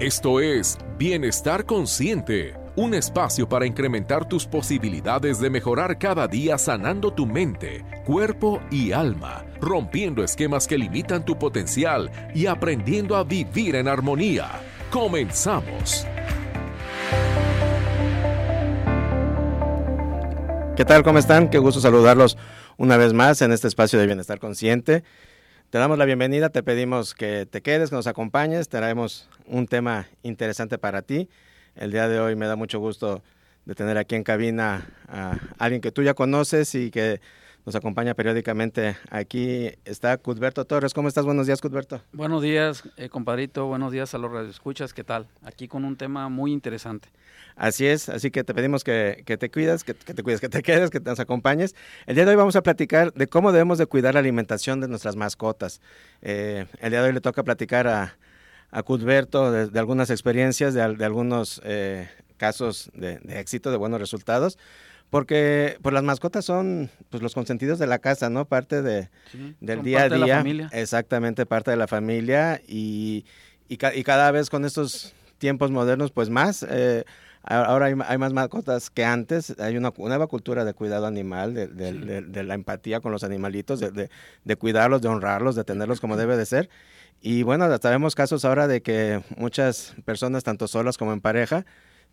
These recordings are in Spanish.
Esto es Bienestar Consciente, un espacio para incrementar tus posibilidades de mejorar cada día sanando tu mente, cuerpo y alma, rompiendo esquemas que limitan tu potencial y aprendiendo a vivir en armonía. Comenzamos. ¿Qué tal? ¿Cómo están? Qué gusto saludarlos una vez más en este espacio de Bienestar Consciente. Te damos la bienvenida, te pedimos que te quedes, que nos acompañes, traemos un tema interesante para ti. El día de hoy me da mucho gusto de tener aquí en cabina a alguien que tú ya conoces y que nos acompaña periódicamente. Aquí está Cudberto Torres. ¿Cómo estás? Buenos días, Cudberto. Buenos días, eh, compadrito. Buenos días a los radioescuchas. ¿Qué tal? Aquí con un tema muy interesante. Así es, así que te pedimos que, te cuidas, que, te cuides, que te quedes, que nos acompañes. El día de hoy vamos a platicar de cómo debemos de cuidar la alimentación de nuestras mascotas. Eh, el día de hoy le toca platicar a, a Cudberto de, algunas experiencias, de, algunos eh, casos de, éxito, de buenos resultados porque pues las mascotas son pues los consentidos de la casa, ¿no? Parte de, del día a día. De la familia. Exactamente, parte de la familia y, y, cada vez con estos tiempos modernos, pues más. Eh, ahora hay, más mascotas que antes, hay una nueva cultura de cuidado animal, de, de, la empatía con los animalitos, de, cuidarlos, de honrarlos, de tenerlos como debe de ser. Y bueno, sabemos casos ahora de que muchas personas, tanto solas como en pareja,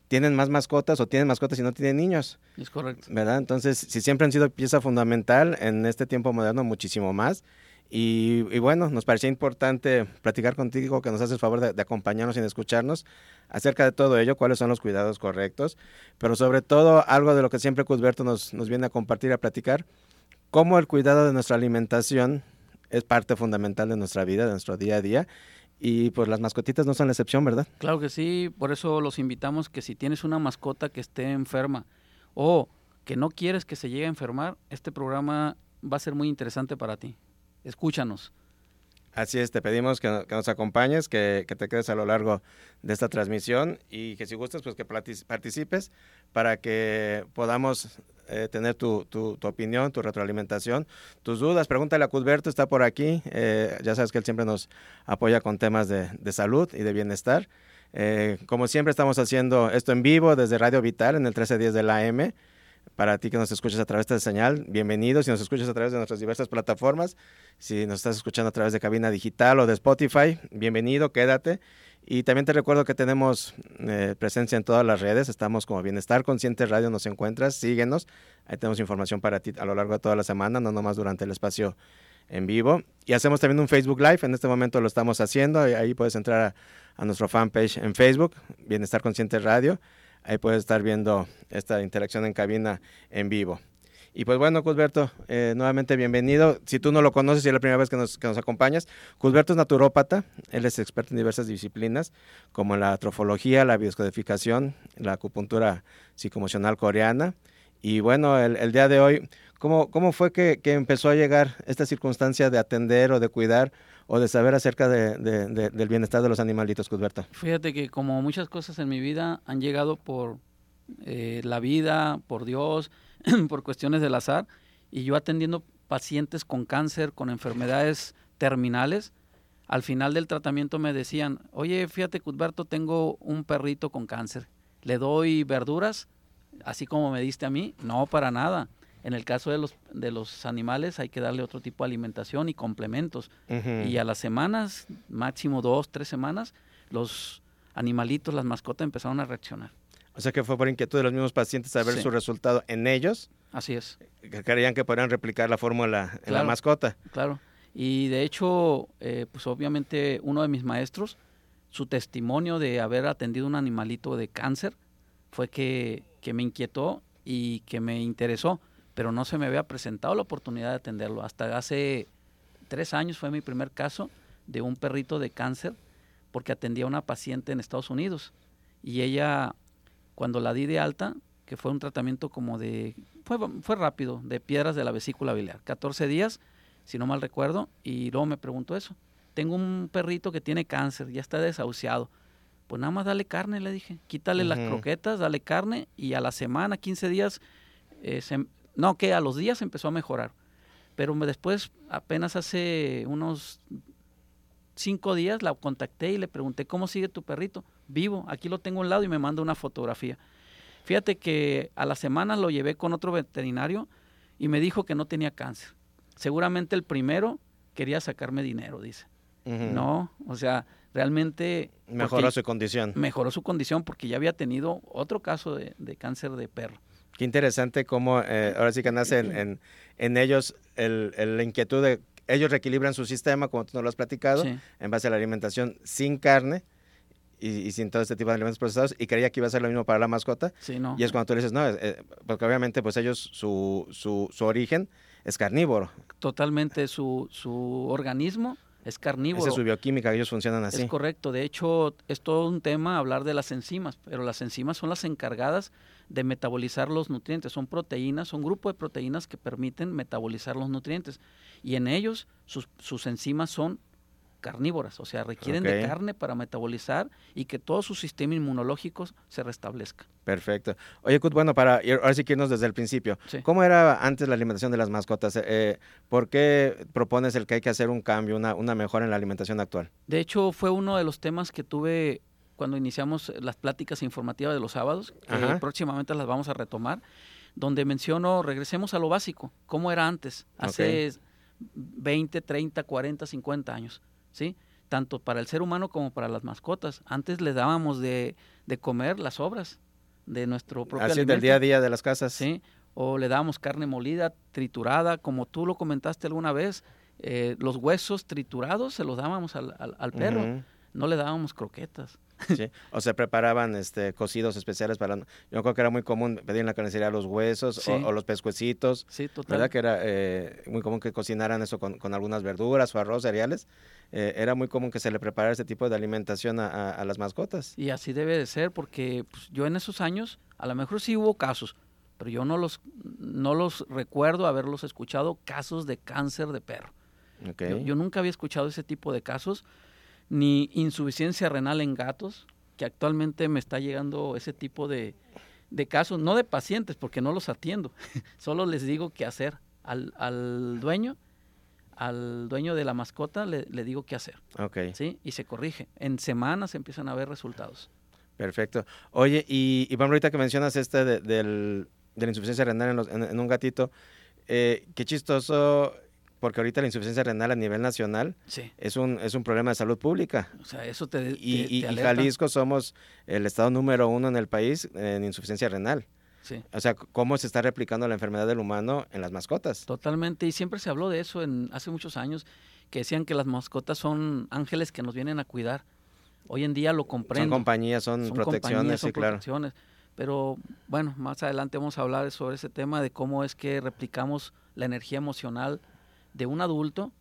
tienen más mascotas o tienen mascotas y no tienen niños. Es correcto. ¿Verdad? Entonces, si siempre han sido pieza fundamental en este tiempo moderno, muchísimo más. Y, bueno, nos parecía importante platicar contigo, que nos haces el favor de, acompañarnos y de escucharnos acerca de todo ello, cuáles son los cuidados correctos, pero sobre todo algo de lo que siempre Cusberto nos, viene a compartir, a platicar, cómo el cuidado de nuestra alimentación es parte fundamental de nuestra vida, de nuestro día a día, y pues las mascotitas no son la excepción, ¿verdad? Claro que sí, por eso los invitamos que si tienes una mascota que esté enferma o que no quieres que se llegue a enfermar, este programa va a ser muy interesante para ti. Escúchanos. Así es, te pedimos que, nos acompañes, que, te quedes a lo largo de esta transmisión y que si gustas, pues que participes para que podamos eh, tener tu, tu, opinión, tu retroalimentación, tus dudas. Pregúntale a Cudberto, está por aquí. Eh, ya sabes que él siempre nos apoya con temas de, salud y de bienestar. Eh, como siempre, estamos haciendo esto en vivo desde Radio Vital en el 1310 de la AM. Para ti que nos escuchas a través de esta señal, bienvenido. Si nos escuchas a través de nuestras diversas plataformas, si nos estás escuchando a través de cabina digital o de Spotify, bienvenido, quédate. Y también te recuerdo que tenemos eh, presencia en todas las redes. Estamos como Bienestar Consciente Radio, nos encuentras, síguenos. Ahí tenemos información para ti a lo largo de toda la semana, no nomás durante el espacio en vivo. Y hacemos también un Facebook Live, en este momento lo estamos haciendo. Ahí puedes entrar a, a nuestro fanpage en Facebook, Bienestar Consciente Radio. Ahí puedes estar viendo esta interacción en cabina en vivo. Y pues bueno, Cusberto, eh, nuevamente bienvenido. Si tú no lo conoces y es la primera vez que nos, que nos acompañas, Cusberto es naturópata, él es experto en diversas disciplinas, como la trofología, la bioscodificación, la acupuntura psicoemocional coreana. Y bueno, el, día de hoy, ¿cómo, cómo fue que, que, empezó a llegar esta circunstancia de atender o de cuidar o de saber acerca de, del bienestar de los animalitos, Cusberto? Fíjate que como muchas cosas en mi vida han llegado por eh, la vida, por Dios, por cuestiones del azar, y yo atendiendo pacientes con cáncer, con enfermedades terminales, al final del tratamiento me decían, oye, fíjate, Cusberto, tengo un perrito con cáncer, ¿le doy verduras? Así como me diste a mí, no, para nada. En el caso de los, de los animales hay que darle otro tipo de alimentación y complementos. Y a las semanas, máximo dos, tres semanas, los animalitos, las mascotas empezaron a reaccionar. O sea que fue por inquietud de los mismos pacientes a ver su resultado en ellos. Así es. Que creían que podrían replicar la fórmula en la mascota. Claro. Y de hecho, eh, pues obviamente uno de mis maestros, su testimonio de haber atendido un animalito de cáncer fue que, que me inquietó y que me interesó pero no se me había presentado la oportunidad de atenderlo. Hasta hace tres años fue mi primer caso de un perrito de cáncer porque atendía a una paciente en Estados Unidos. Y ella, cuando la di de alta, que fue un tratamiento como de, fue, fue rápido, de piedras de la vesícula biliar, 14 días, si no mal recuerdo, y luego me preguntó eso. Tengo un perrito que tiene cáncer, ya está desahuciado. Pues nada más dale carne, le dije. Quítale las croquetas, dale carne y a la semana, 15 días, eh, se, no, que a los días empezó a mejorar. Pero después, apenas hace unos cinco días la contacté y le pregunté, ¿cómo sigue tu perrito? Vivo, aquí lo tengo a un lado y me manda una fotografía. Fíjate que a la semana lo llevé con otro veterinario y me dijo que no tenía cáncer. Seguramente el primero quería sacarme dinero, dice. No, o sea, realmente... Mejoró su condición. Mejoró su condición porque ya había tenido otro caso de, cáncer de perro. Qué interesante cómo eh, ahora sí que nace en, en, ellos el, la inquietud de... Ellos reequilibran su sistema, como tú nos lo has platicado, en base a la alimentación sin carne, y, sin todo este tipo de alimentos procesados y creía que iba a ser lo mismo para la mascota. Sí, no. Y es cuando tú le dices, no, eh, porque obviamente pues ellos, su, su, su, origen es carnívoro. Totalmente, su, su organismo es carnívoro. Esa es su bioquímica, ellos funcionan así. Es correcto, de hecho es todo un tema hablar de las enzimas, pero las enzimas son las encargadas de metabolizar los nutrientes, son proteínas, son grupo de proteínas que permiten metabolizar los nutrientes y en ellos sus, sus enzimas son carnívoras, o sea, requieren de carne para metabolizar y que todo su sistema inmunológico se restablezca. Perfecto. Oye, Kut, bueno, para ahora sí que irnos desde el principio, ¿cómo era antes la alimentación de las mascotas? Eh, ¿Por qué propones el que hay que hacer un cambio, una, una mejora en la alimentación actual? De hecho, fue uno de los temas que tuve cuando iniciamos las pláticas informativas de los sábados, que próximamente las vamos a retomar, donde menciono, regresemos a lo básico, cómo era antes, hace 20, 30, 40, 50 años. ¿sí? Tanto para el ser humano como para las mascotas. Antes le dábamos de, de comer las obras de nuestro propio Así del día a día de las casas. Sí, o le dábamos carne molida, triturada, como tú lo comentaste alguna vez, eh, los huesos triturados se los dábamos al, al, perro, no le dábamos croquetas. Sí. O se preparaban este, cocidos especiales para... Yo creo que era muy común pedir en la carnicería los huesos o, los pescuecitos. Sí, total. ¿Verdad que era eh, muy común que cocinaran eso con, con algunas verduras o arroz, cereales? Eh, era muy común que se le preparara este tipo de alimentación a, a, las mascotas. Y así debe de ser, porque pues, yo en esos años, a lo mejor sí hubo casos, pero yo no los, no los recuerdo haberlos escuchado, casos de cáncer de perro. Okay. yo nunca había escuchado ese tipo de casos ni insuficiencia renal en gatos, que actualmente me está llegando ese tipo de, casos, no de pacientes, porque no los atiendo, solo les digo qué hacer al, al dueño, al dueño de la mascota le, digo qué hacer. Ok. ¿Sí? Y se corrige. En semanas empiezan a ver resultados. Perfecto. Oye, y, y ahorita que mencionas este de, del, de la insuficiencia renal en, un gatito, eh, qué chistoso porque ahorita la insuficiencia renal a nivel nacional es, un, es un problema de salud pública. O sea, eso te, y, Jalisco somos el estado número uno en el país en insuficiencia renal. Sí. O sea, cómo se está replicando la enfermedad del humano en las mascotas. Totalmente, y siempre se habló de eso en, hace muchos años, que decían que las mascotas son ángeles que nos vienen a cuidar. Hoy en día lo comprendo. Son compañías, son, protecciones, sí, claro. Pero bueno, más adelante vamos a hablar sobre ese tema de cómo es que replicamos la energía emocional de un adulto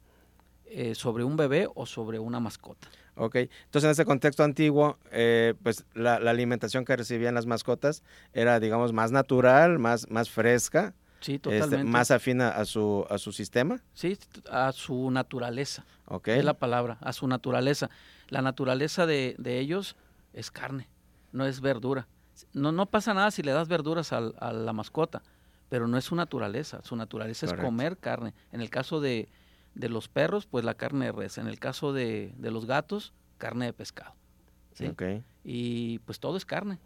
eh, sobre un bebé o sobre una mascota. Ok, entonces en ese contexto antiguo, eh, pues la, alimentación que recibían las mascotas era, digamos, más natural, más, más fresca. Sí, este, totalmente. más afina a su, a su sistema. Sí, a su naturaleza. Ok. Es la palabra, a su naturaleza. La naturaleza de, de ellos es carne, no es verdura. No, no pasa nada si le das verduras a la mascota pero no es su naturaleza. Su naturaleza es comer carne. En el caso de, los perros, pues la carne de res. En el caso de, los gatos, carne de pescado. ¿sí? Y pues todo es carne.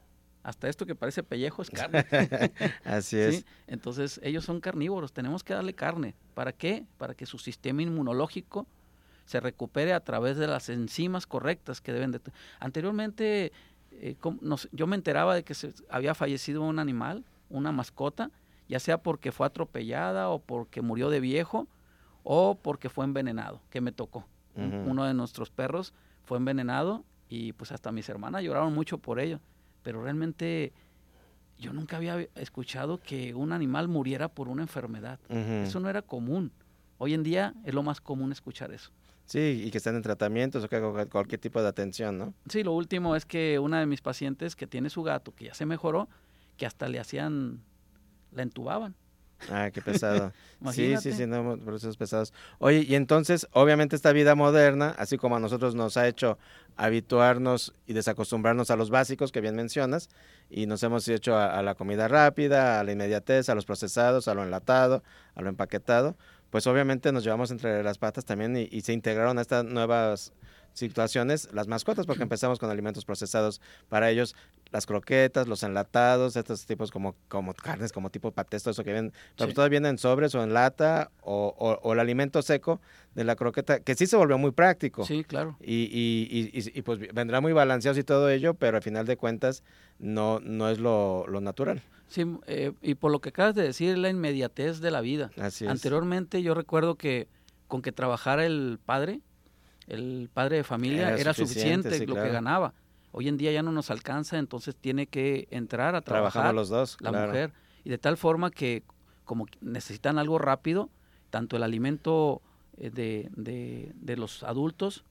Hasta esto que parece pellejo es carne. Así es. Entonces, ellos son carnívoros. Tenemos que darle carne. ¿Para qué? Para que su sistema inmunológico se recupere a través de las enzimas correctas que deben de... Anteriormente, eh, yo me enteraba de que se había fallecido un animal, una mascota, ya sea porque fue atropellada o porque murió de viejo o porque fue envenenado, que me tocó. Uno de nuestros perros fue envenenado y pues hasta mis hermanas lloraron mucho por ello, pero realmente yo nunca había escuchado que un animal muriera por una enfermedad. Eso no era común. Hoy en día es lo más común escuchar eso. Sí, y que están en tratamientos o que cualquier tipo de atención, ¿no? Sí, lo último es que una de mis pacientes que tiene su gato, que ya se mejoró, que hasta le hacían la entubaban. Ah, qué pesado. sí, sí, sí, no, procesos pesados. Oye, y entonces, obviamente esta vida moderna, así como a nosotros nos ha hecho habituarnos y desacostumbrarnos a los básicos que bien mencionas, y nos hemos hecho a, la comida rápida, a la inmediatez, a los procesados, a lo enlatado, a lo empaquetado, pues obviamente nos llevamos entre las patas también y, se integraron estas nuevas situaciones las mascotas, porque empezamos con alimentos procesados para ellos, las croquetas, los enlatados, estos tipos como, como carnes, como tipo patés, todo eso que vienen, pero todo viene en sobres o en lata, o, o, el alimento seco de la croqueta, que sí se volvió muy práctico. Sí, claro. Y, y, y, y pues vendrá muy balanceado y todo ello, pero al final de cuentas no, no es lo, lo natural. Sí, eh, y por lo que acabas de decir, la inmediatez de la vida. Así es. Anteriormente yo recuerdo que con que trabajara el padre, el padre de familia, era, suficiente, lo que ganaba. Hoy en día ya no nos alcanza, entonces tiene que entrar a trabajar los dos, la mujer. Y de tal forma que como necesitan algo rápido, tanto el alimento eh, de, de, de los adultos,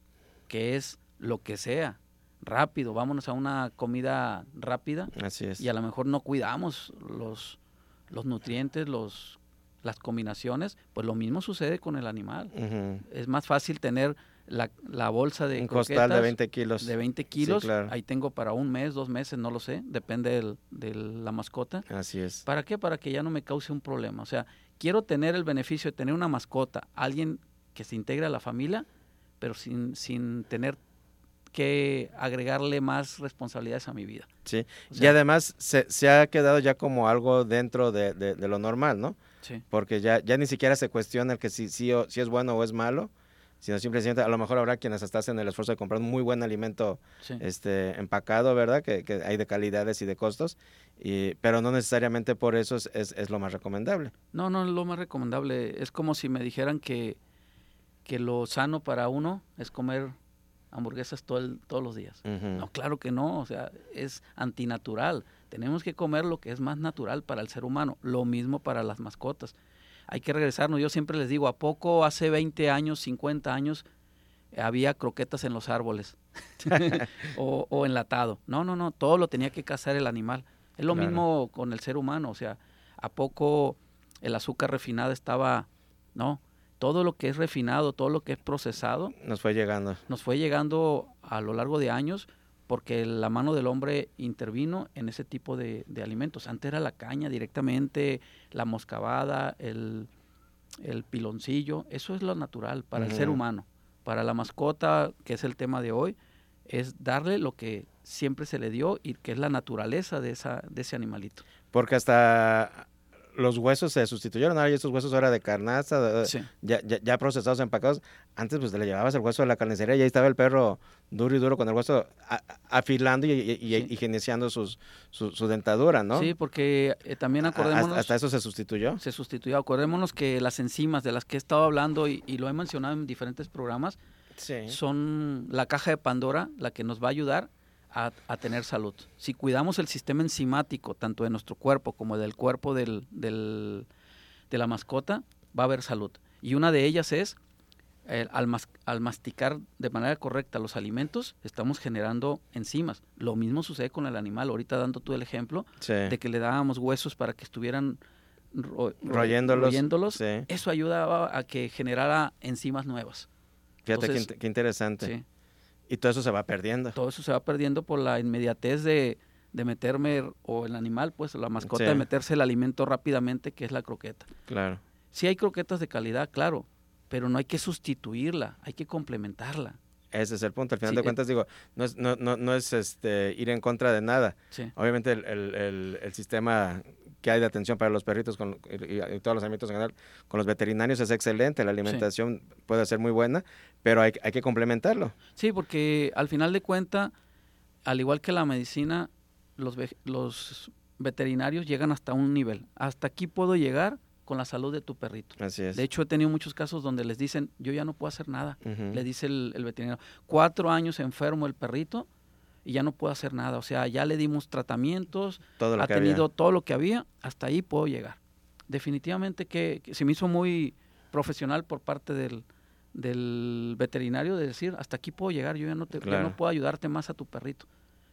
que es lo que sea, rápido, vámonos a una comida rápida. Así es. Y a lo mejor no cuidamos los, los nutrientes, los, las combinaciones, pues lo mismo sucede con el animal. Es más fácil tener la, la bolsa de un costal de 20 kilos. De 20 kilos, ahí tengo para un mes, dos meses, no lo sé, depende de la mascota. Así es. ¿Para qué? Para que ya no me cause un problema. O sea, quiero tener el beneficio de tener una mascota, alguien que se integre a la familia, pero sin, sin tener que agregarle más responsabilidades a mi vida. Sí, y además se, se, ha quedado ya como algo dentro de, de, lo normal, ¿no? Sí. Porque ya, ya ni siquiera se cuestiona el que si, si, si es bueno o es malo, sino simplemente a lo mejor habrá quienes hasta hacen el esfuerzo de comprar un muy buen alimento este empacado, ¿verdad? Que, que, hay de calidades y de costos, y, pero no necesariamente por eso es, es, es, lo más recomendable. No, no es lo más recomendable. Es como si me dijeran que, que lo sano para uno es comer hamburguesas todo todos los días. No, claro que no, o sea, es antinatural. Tenemos que comer lo que es más natural para el ser humano, lo mismo para las mascotas. Hay que regresarnos, yo siempre les digo, ¿a poco hace 20 años, 50 años había croquetas en los árboles o, o, enlatado? No, no, no, todo lo tenía que cazar el animal. Es lo mismo con el ser humano, o sea, ¿a poco el azúcar refinada estaba, no? todo lo que es refinado, todo lo que es procesado. Nos fue llegando. Nos fue llegando a lo largo de años porque la mano del hombre intervino en ese tipo de, alimentos. Antes era la caña directamente, la moscabada, el, el piloncillo. Eso es lo natural para el ser humano. Para la mascota, que es el tema de hoy, es darle lo que siempre se le dio y que es la naturaleza de, esa, de ese animalito. Porque hasta los huesos se sustituyeron, ahora estos huesos ahora de carnaza, ya, ya, ya, procesados, empacados. Antes pues le llevabas el hueso de la carnicería y ahí estaba el perro duro y duro con el hueso afilando y, y, sus, su, dentadura, ¿no? Sí, porque eh, también acordémonos... ¿Hasta eso se sustituyó? Se sustituyó. Acordémonos que las enzimas de las que he estado hablando y, lo he mencionado en diferentes programas son la caja de Pandora, la que nos va a ayudar a, tener salud. Si cuidamos el sistema enzimático, tanto de nuestro cuerpo como del cuerpo del, del, de la mascota, va a haber salud. Y una de ellas es, eh, al, al, masticar de manera correcta los alimentos, estamos generando enzimas. Lo mismo sucede con el animal. Ahorita dando tú el ejemplo de que le dábamos huesos para que estuvieran royéndolos. Eso ayudaba a que generara enzimas nuevas. Fíjate qué, qué, interesante. Sí. Y todo eso se va perdiendo. Todo eso se va perdiendo por la inmediatez de, de meterme, o el animal, pues la mascota, de meterse el alimento rápidamente, que es la croqueta. Claro. Sí hay croquetas de calidad, claro, pero no hay que sustituirla, hay que complementarla. Ese es el punto. Al final de cuentas, digo, no es, no, no, no es este, ir en contra de nada. Sí. Obviamente el, el, el, sistema que hay de atención para los perritos con, y, todos los ámbitos en general con los veterinarios es excelente, la alimentación puede ser muy buena, pero hay, hay que complementarlo. Sí, porque al final de cuentas, al igual que la medicina, los, los veterinarios llegan hasta un nivel. Hasta aquí puedo llegar con la salud de tu perrito. Así es. De hecho, he tenido muchos casos donde les dicen, yo ya no puedo hacer nada. Le dice el, el, veterinario, cuatro años enfermo el perrito y ya no puedo hacer nada. O sea, ya le dimos tratamientos, todo ha tenido todo lo que había, hasta ahí puedo llegar. Definitivamente que, se me hizo muy profesional por parte del, del, veterinario de decir, hasta aquí puedo llegar, yo ya no, te, no puedo ayudarte más a tu perrito.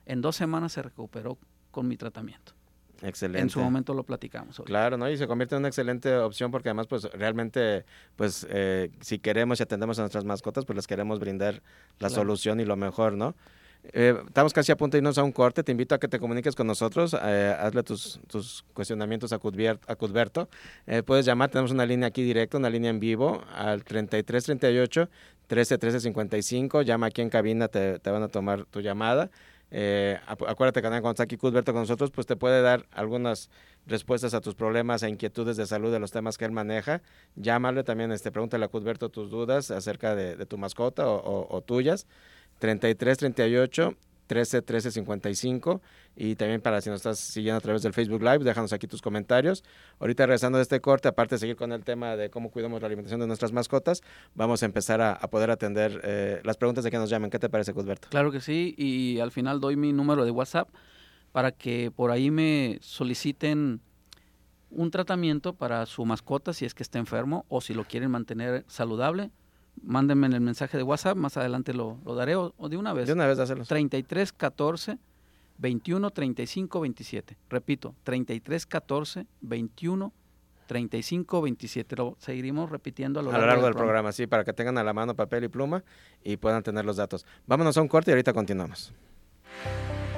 En dos semanas se recuperó con mi tratamiento. Excelente. En su momento lo platicamos. Claro, ¿no? Y se convierte en una excelente opción porque además, pues realmente, pues eh, si queremos y atendemos a nuestras mascotas, pues les queremos brindar la solución y lo mejor, ¿no? Eh, estamos casi a punto de irnos a un corte. Te invito a que te comuniques con nosotros. Eh, hazle tus, tus, cuestionamientos a, Cudberto. Eh, puedes llamar, tenemos una línea aquí directa, una línea en vivo al 3338 13 55. Llama aquí en cabina, te, van a tomar tu llamada. Acuérdate que cuando está aquí Cudberto con nosotros, pues te puede dar algunas respuestas a tus problemas e inquietudes de salud de los temas que él maneja. Llámale también, este, pregúntale a Cudberto tus dudas acerca de, tu mascota o, o tuyas. 33 38 13 13 55 y también para si nos estás siguiendo a través del Facebook Live, déjanos aquí tus comentarios. Ahorita regresando de este corte, aparte de seguir con el tema de cómo cuidamos la alimentación de nuestras mascotas, vamos a empezar a, poder atender eh, las preguntas de que nos llamen. ¿Qué te parece, Cusberto? Claro que sí, y al final doy mi número de WhatsApp para que por ahí me soliciten un tratamiento para su mascota si es que está enfermo o si lo quieren mantener saludable mándenme en el mensaje de WhatsApp, más adelante lo, daré, o, de una vez. De una vez hacerlo. 33 14 21 35 27. Repito, 33 14 21 35 27. Lo seguiremos repitiendo a lo, largo, del, programa. sí, para que tengan a la mano papel y pluma y puedan tener los datos. Vámonos a un corte y ahorita continuamos.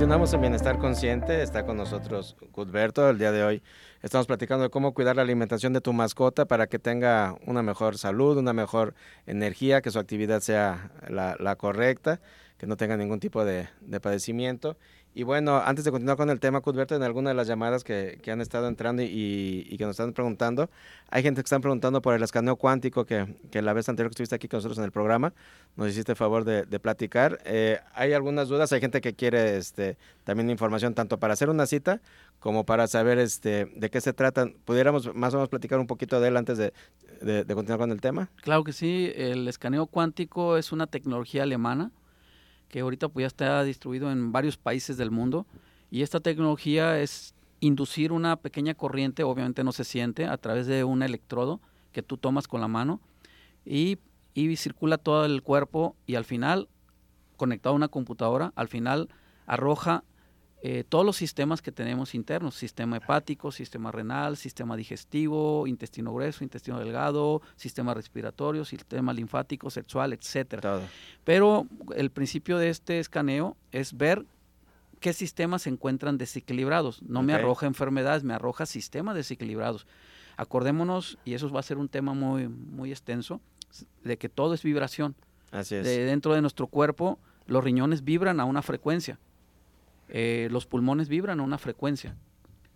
Continuamos en Bienestar Consciente, está con nosotros Cudberto el día de hoy. Estamos platicando de cómo cuidar la alimentación de tu mascota para que tenga una mejor salud, una mejor energía, que su actividad sea la, correcta, que no tenga ningún tipo de, de padecimiento. Y bueno, antes de continuar con el tema, Cudberto, en alguna de las llamadas que, han estado entrando y, que nos están preguntando, hay gente que están preguntando por el escaneo cuántico que, la vez anterior que estuviste aquí con nosotros en el programa, nos hiciste favor de, platicar. Eh, hay algunas dudas, hay gente que quiere este, también información tanto para hacer una cita como para saber este, de qué se trata. ¿Pudiéramos más o menos platicar un poquito de él antes de, de continuar con el tema? Claro que sí, el escaneo cuántico es una tecnología alemana que ahorita pues ya está distribuido en varios países del mundo. Y esta tecnología es inducir una pequeña corriente, obviamente no se siente, a través de un electrodo que tú tomas con la mano y, y circula todo el cuerpo y al final, conectado a una computadora, al final arroja eh, todos los sistemas que tenemos internos, sistema hepático, sistema renal, sistema digestivo, intestino grueso, intestino delgado, sistema respiratorio, sistema linfático, sexual, etcétera. Pero el principio de este escaneo es ver qué sistemas se encuentran desequilibrados. No me arroja enfermedades, me arroja sistemas desequilibrados. Acordémonos, y eso va a ser un tema muy, muy extenso, de que todo es vibración. Así es. De dentro de nuestro cuerpo, los riñones vibran a una frecuencia eh, los pulmones vibran a una frecuencia.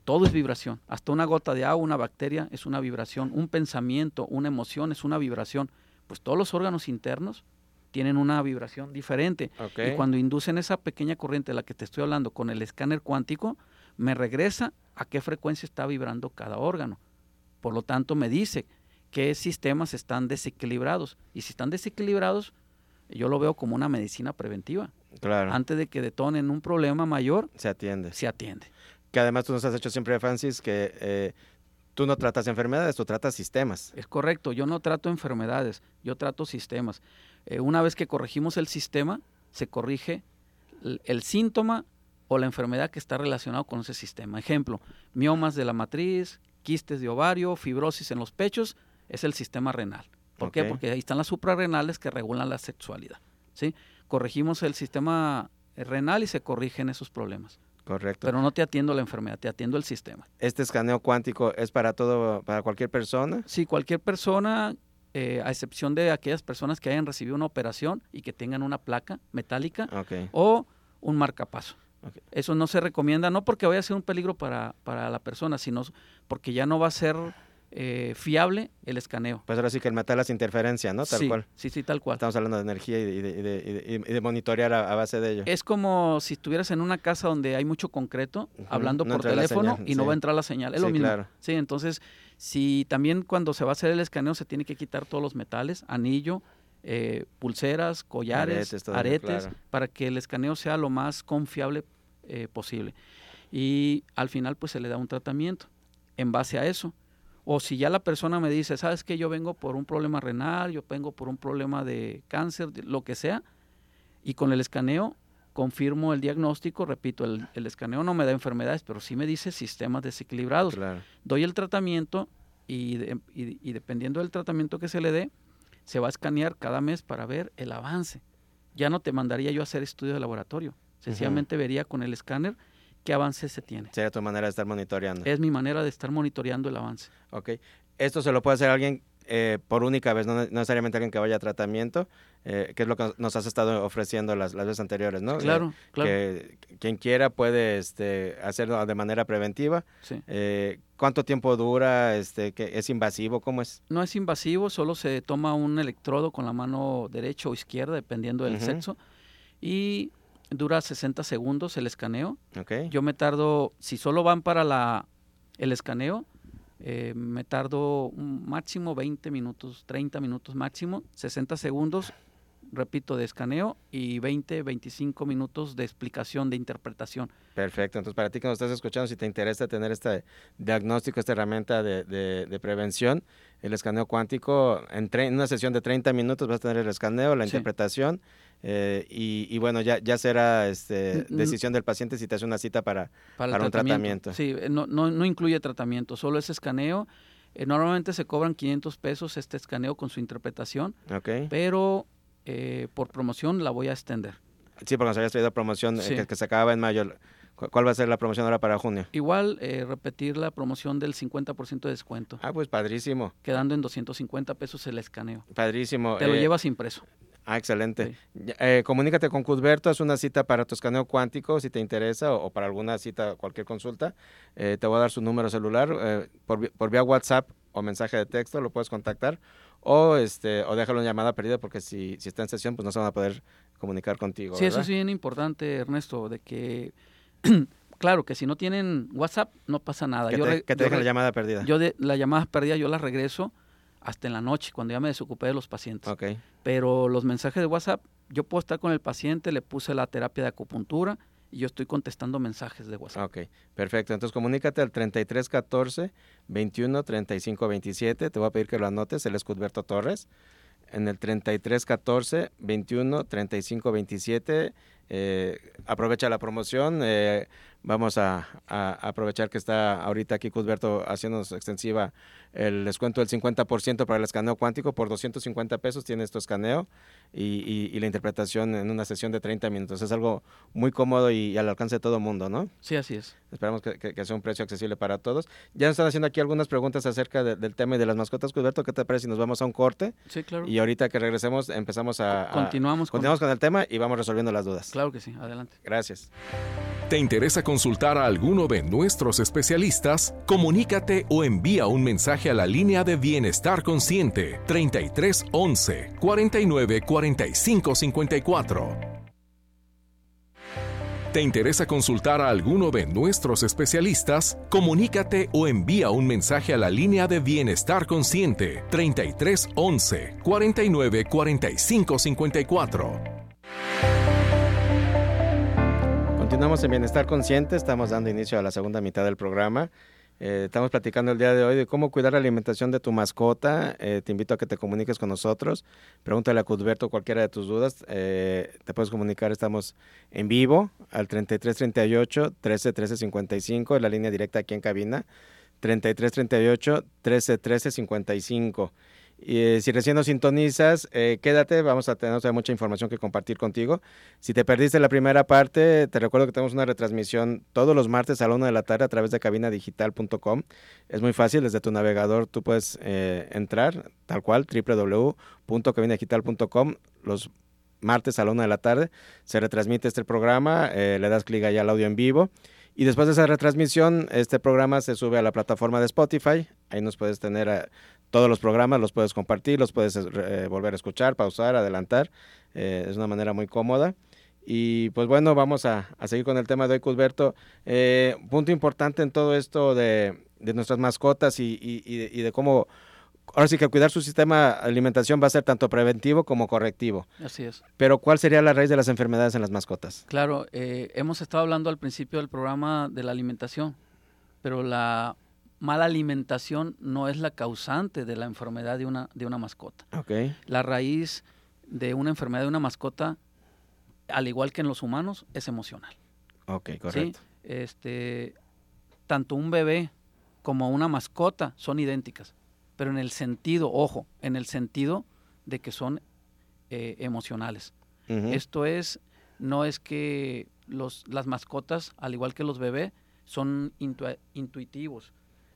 Todo es vibración. Hasta una gota de agua, una bacteria es una vibración. Un pensamiento, una emoción es una vibración. Pues todos los órganos internos tienen una vibración diferente. Y cuando inducen esa pequeña corriente de la que te estoy hablando con el escáner cuántico, me regresa a qué frecuencia está vibrando cada órgano. Por lo tanto, me dice qué sistemas están desequilibrados. Y si están desequilibrados, yo lo veo como una medicina preventiva. Claro. Antes de que detonen un problema mayor, se atiende. Se atiende. Que además tú nos has hecho siempre, Francis, que eh, tú no tratas enfermedades, tú tratas sistemas. Es correcto, yo no trato enfermedades, yo trato sistemas. Eh, una vez que corregimos el sistema, se corrige el, síntoma o la enfermedad que está relacionado con ese sistema. Ejemplo, miomas de la matriz, quistes de ovario, fibrosis en los pechos, es el sistema renal. ¿Por qué? Porque ahí están las suprarrenales que regulan la sexualidad. ¿sí? Corregimos el sistema renal y se corrigen esos problemas. Correcto. Pero no te atiendo la enfermedad, te atiendo el sistema. ¿Este escaneo cuántico es para todo, para cualquier persona? Sí, cualquier persona, eh, a excepción de aquellas personas que hayan recibido una operación y que tengan una placa metálica o un marcapaso. Eso no se recomienda, no porque vaya a ser un peligro para, para la persona, sino porque ya no va a ser eh, fiable el escaneo. Pues ahora sí que el metal es interferencia, ¿no? Tal cual. Sí, sí, tal cual. Estamos hablando de energía y de, monitorear a, base de ello. Es como si estuvieras en una casa donde hay mucho concreto, hablando por teléfono y no va a entrar la señal. Es lo mismo. Sí, entonces, si también cuando se va a hacer el escaneo se tiene que quitar todos los metales, anillo, eh, pulseras, collares, aretes, para que el escaneo sea lo más confiable eh, posible. Y al final pues se le da un tratamiento en base a eso. O si ya la persona me dice, sabes que yo vengo por un problema renal, yo vengo por un problema de cáncer, lo que sea, y con el escaneo confirmo el diagnóstico, repito, el, escaneo no me da enfermedades, pero sí me dice sistemas desequilibrados. Doy el tratamiento y, y, dependiendo del tratamiento que se le dé, se va a escanear cada mes para ver el avance. Ya no te mandaría yo a hacer estudio de laboratorio, sencillamente vería con el escáner qué avance se tiene. Sería tu manera de estar monitoreando. Es mi manera de estar monitoreando el avance. Ok. Esto se lo puede hacer alguien eh, por única vez, no, necesariamente alguien que vaya a tratamiento, eh, que es lo que nos has estado ofreciendo las, las veces anteriores, ¿no? Claro, claro. Que quien quiera puede este, hacerlo de manera preventiva. Sí. Eh, ¿Cuánto tiempo dura? Este, que ¿Es invasivo? ¿Cómo es? No es invasivo, solo se toma un electrodo con la mano derecha o izquierda, dependiendo del sexo. Y dura 60 segundos el escaneo. Yo me tardo, si solo van para la, el escaneo, eh, me tardo un máximo 20 minutos, 30 minutos máximo, 60 segundos, repito, de escaneo y 20, 25 minutos de explicación, de interpretación. Perfecto, entonces para ti que nos estás escuchando, si te interesa tener este diagnóstico, esta herramienta de, de, prevención, el escaneo cuántico, en, en, una sesión de 30 minutos vas a tener el escaneo, la interpretación eh, y, bueno, ya, ya será este, decisión del paciente si te hace una cita para, para, un tratamiento. Sí, eh, no, no, no, incluye tratamiento, solo es escaneo. Eh, normalmente se cobran 500 pesos este escaneo con su interpretación, pero por promoción la voy a extender. Sí, porque nos habías traído promoción que, que, se acababa en mayo. ¿Cuál va a ser la promoción ahora para junio? Igual, repetir la promoción del 50% de descuento. Ah, pues padrísimo. Quedando en 250 pesos el escaneo. Padrísimo. Te lo llevas impreso. Ah, excelente. Eh, comunícate con Cusberto, es una cita para tu escaneo cuántico si te interesa o, para alguna cita, cualquier consulta. Eh, te voy a dar su número celular eh, por, vía WhatsApp o mensaje de texto, lo puedes contactar o este o déjalo en llamada perdida porque si, si está en sesión pues no se van a poder comunicar contigo. Sí, eso es bien importante, Ernesto, de que claro que si no tienen WhatsApp no pasa nada. Que te, que te dejen la llamada perdida. Yo de la llamada perdida yo la regreso hasta en la noche, cuando ya me desocupé de los pacientes. Okay. Pero los mensajes de WhatsApp, yo puedo estar con el paciente, le puse la terapia de acupuntura y yo estoy contestando mensajes de WhatsApp. Ok, perfecto. Entonces comunícate al 3314 21 35 27. Te voy a pedir que lo anotes, el es Cudberto Torres. En el 3314 21 35 27. aprovecha la promoción. Eh, vamos a, aprovechar que está ahorita aquí Cudberto haciéndonos extensiva el descuento del 50% para el escaneo cuántico. Por 250 pesos tiene esto escaneo y, y, la interpretación en una sesión de 30 minutos. Es algo muy cómodo y, al alcance de todo mundo, ¿no? Sí, así es. Esperamos que, que, sea un precio accesible para todos. Ya nos están haciendo aquí algunas preguntas acerca del tema y de las mascotas. Cudberto, ¿qué te parece si nos vamos a un corte? Sí, claro. Y ahorita que regresemos empezamos a... continuamos, continuamos con... el tema y vamos resolviendo las dudas. Claro que sí, adelante. Gracias. ¿Te interesa consultar a alguno de nuestros especialistas? Comunícate o envía un mensaje a la línea de Bienestar Consciente 33 11 49 45 54. ¿Te interesa consultar a alguno de nuestros especialistas? Comunícate o envía un mensaje a la línea de Bienestar Consciente 33 11 49 45 54. Continuamos en Bienestar Consciente, estamos dando inicio a la segunda mitad del programa. Eh, estamos platicando el día de hoy de cómo cuidar la alimentación de tu mascota. Eh, te invito a que te comuniques con nosotros. Pregúntale a Cudberto cualquiera de tus dudas. Eh, te puedes comunicar, estamos en vivo al 3338 13 13 55, en la línea directa aquí en cabina. 3338 13 13 55. Y, eh, si recién nos sintonizas, eh, quédate, vamos a tener mucha información que compartir contigo. Si te perdiste la primera parte, te recuerdo que tenemos una retransmisión todos los martes a la una de la tarde a través de cabinadigital.com. Es muy fácil, desde tu navegador tú puedes eh, entrar, tal cual, www.cabinadigital.com, los martes a la una de la tarde. Se retransmite este programa, le das clic allá al audio en vivo. Y después de esa retransmisión, este programa se sube a la plataforma de Spotify. Ahí nos puedes tener todos los programas los puedes compartir, los puedes eh, volver a escuchar, pausar, adelantar. Eh, es una manera muy cómoda. Y pues bueno, vamos a, seguir con el tema de hoy, Cusberto. Eh, punto importante en todo esto de, nuestras mascotas y, de, cómo ahora sí que cuidar su sistema de alimentación va a ser tanto preventivo como correctivo. Así es. Pero ¿cuál sería la raíz de las enfermedades en las mascotas? Claro, eh, hemos estado hablando al principio del programa de la alimentación, pero la mala alimentación no es la causante de la enfermedad de una, de una mascota. Okay. La raíz de una enfermedad de una mascota, al igual que en los humanos, es emocional. Ok, correcto. ¿sí? Este, tanto un bebé como una mascota son idénticas, pero en el sentido, ojo, en el sentido de que son eh, emocionales. Esto es, no es que los, las mascotas, al igual que los bebés, son intu- intuitivos,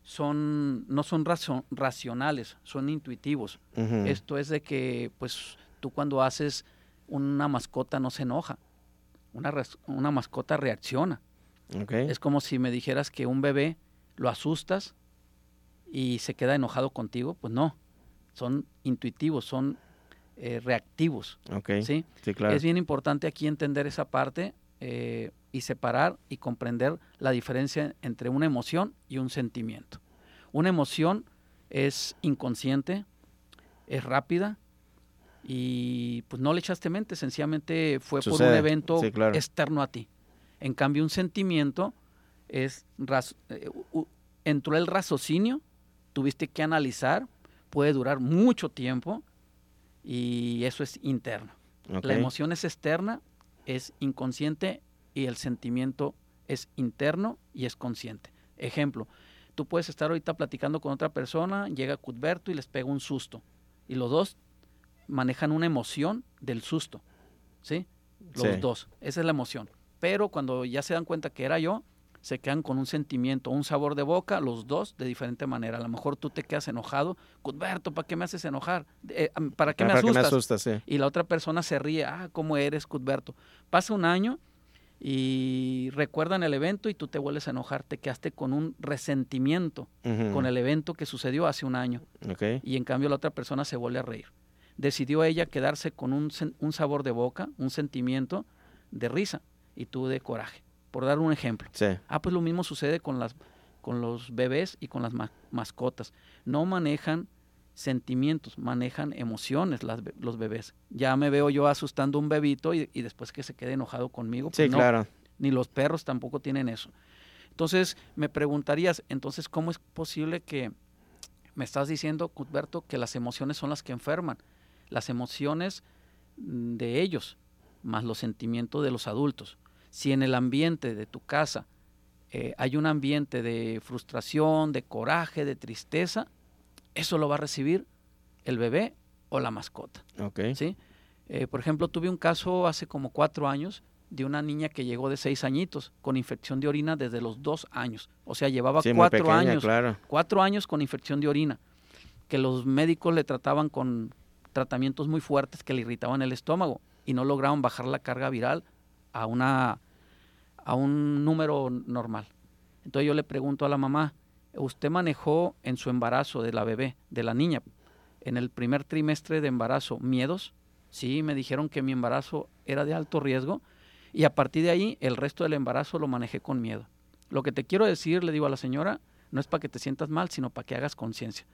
son, no son racionales, son intuitivos. Esto es de que, pues, tú cuando haces una mascota no se enoja, una, una mascota reacciona. Es como si me dijeras que un bebé lo asustas y se queda enojado contigo, pues no, son intuitivos, son eh, reactivos. ¿sí? Sí, claro. Es bien importante aquí entender esa parte eh, y separar y comprender la diferencia entre una emoción y un sentimiento. Una emoción es inconsciente, es rápida y pues no le echaste mente, sencillamente fue por un evento sí, claro. externo a ti. En cambio, un sentimiento es eh, entró el raciocinio, tuviste que analizar, puede durar mucho tiempo y eso es interno. La emoción es externa, es inconsciente y el sentimiento es interno y es consciente. Ejemplo, tú puedes estar ahorita platicando con otra persona, llega Cuthberto y les pega un susto. Y los dos manejan una emoción del susto. ¿Sí? Los Sí. dos. Esa es la emoción. Pero cuando ya se dan cuenta que era yo, se quedan con un sentimiento, un sabor de boca, los dos de diferente manera. A lo mejor tú te quedas enojado. Cuthberto, ¿para qué me haces enojar? Eh, ¿Para qué me Para que asustas? me asustas, sí. y la otra persona se ríe, ah, ¿cómo eres, Cuthberto? Pasa un año y recuerdan el evento y tú te vuelves a enojar, te quedaste con un resentimiento con el evento que sucedió hace un año y en cambio la otra persona se vuelve a reír. Decidió ella quedarse con un, un sabor de boca, un sentimiento de risa y tú de coraje, por dar un ejemplo. Sí. Ah, pues lo mismo sucede con, las, con los bebés y con las ma- mascotas. No manejan sentimientos, manejan emociones las los bebés. Ya me veo yo asustando a un bebito y, y después que se quede enojado conmigo. Sí, pues no, claro. Ni los perros tampoco tienen eso. Entonces, me preguntarías, entonces, ¿cómo es posible que me estás diciendo, Cuthberto, que las emociones son las que enferman? Las emociones mm, de ellos, más los sentimientos de los adultos. Si en el ambiente de tu casa eh, hay un ambiente de frustración, de coraje, de tristeza, eso lo va a recibir el bebé o la mascota. ¿sí? Eh, por ejemplo, tuve un caso hace como cuatro años de una niña que llegó de seis añitos con infección de orina desde los dos años. O sea, llevaba Sí, cuatro pequeña, años, claro. cuatro años con infección de orina, que los médicos le trataban con tratamientos muy fuertes que le irritaban el estómago y no lograban bajar la carga viral a una a un número normal. Entonces yo le pregunto a la mamá, ¿usted manejó en su embarazo de la bebé, de la niña, en el primer trimestre de embarazo, miedos? Sí, me dijeron que mi embarazo era de alto riesgo y a partir de ahí el resto del embarazo lo manejé con miedo. Lo que te quiero decir, le digo a la señora, no es para que te sientas mal, sino para que hagas conciencia.